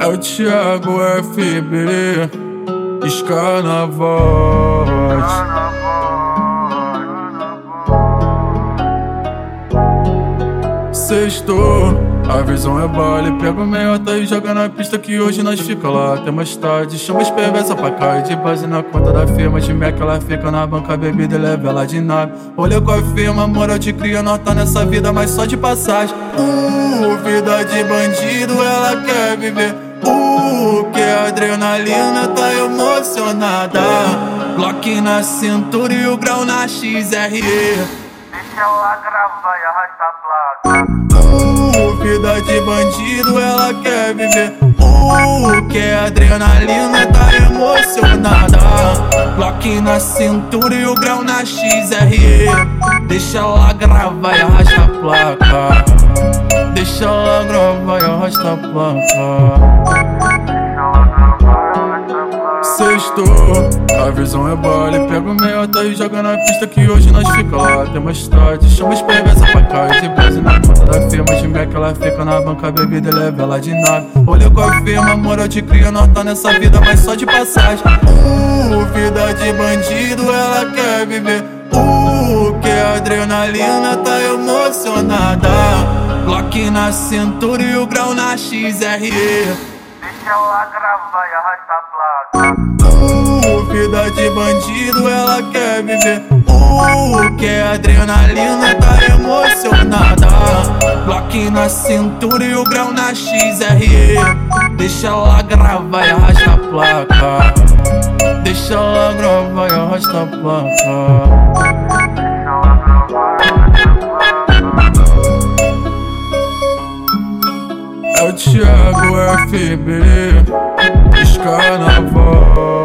É o Thiago FB, voz. Sextou, a visão é baile. Pega o meiota e joga na pista que hoje nós fica lá até mais tarde. Chama as perversas pra cá de base na conta da firma. De Mac ela fica na banca, bebida e leva ela de nave. Olha com a firma, moral de cria, nós tá nessa vida, mas só de passagem. Uh, vida de bandido, ela quer viver. Uh, que a adrenalina tá emocionada. Glock na cintura e o grau na XRE. Deixa ela gravar e arrasta a placa. Uh, vida de bandido, ela quer viver. Uh, que adrenalina tá emocionada. Glock na cintura e o grau na XRE. Deixa ela gravar e arrasta a placa. Deixa ela gravar e arrasta a placa. Visão é baile. Pega o meiota e joga na pista que hoje nós fica lá até mais tarde. Chama as perversas pra cá e base na conta da firma. De Mac ela fica na banca, bebida leva ela de nada. Olha com a firma, moral de cria, nós tá nessa vida, mas só de passagem. Uh, vida de bandido, ela quer viver. Uh, que adrenalina tá emocionada. Glock na cintura e o grau na XRE. Ela e arrasta a placa. Vida de bandido, ela quer viver. Uh, que a adrenalina tá emocionada. Glock na cintura e o grau na XRE. Deixa ela gravar e arrasta a placa. Deixa ela gravar e arrasta a placa. Thiago FB Descarnaval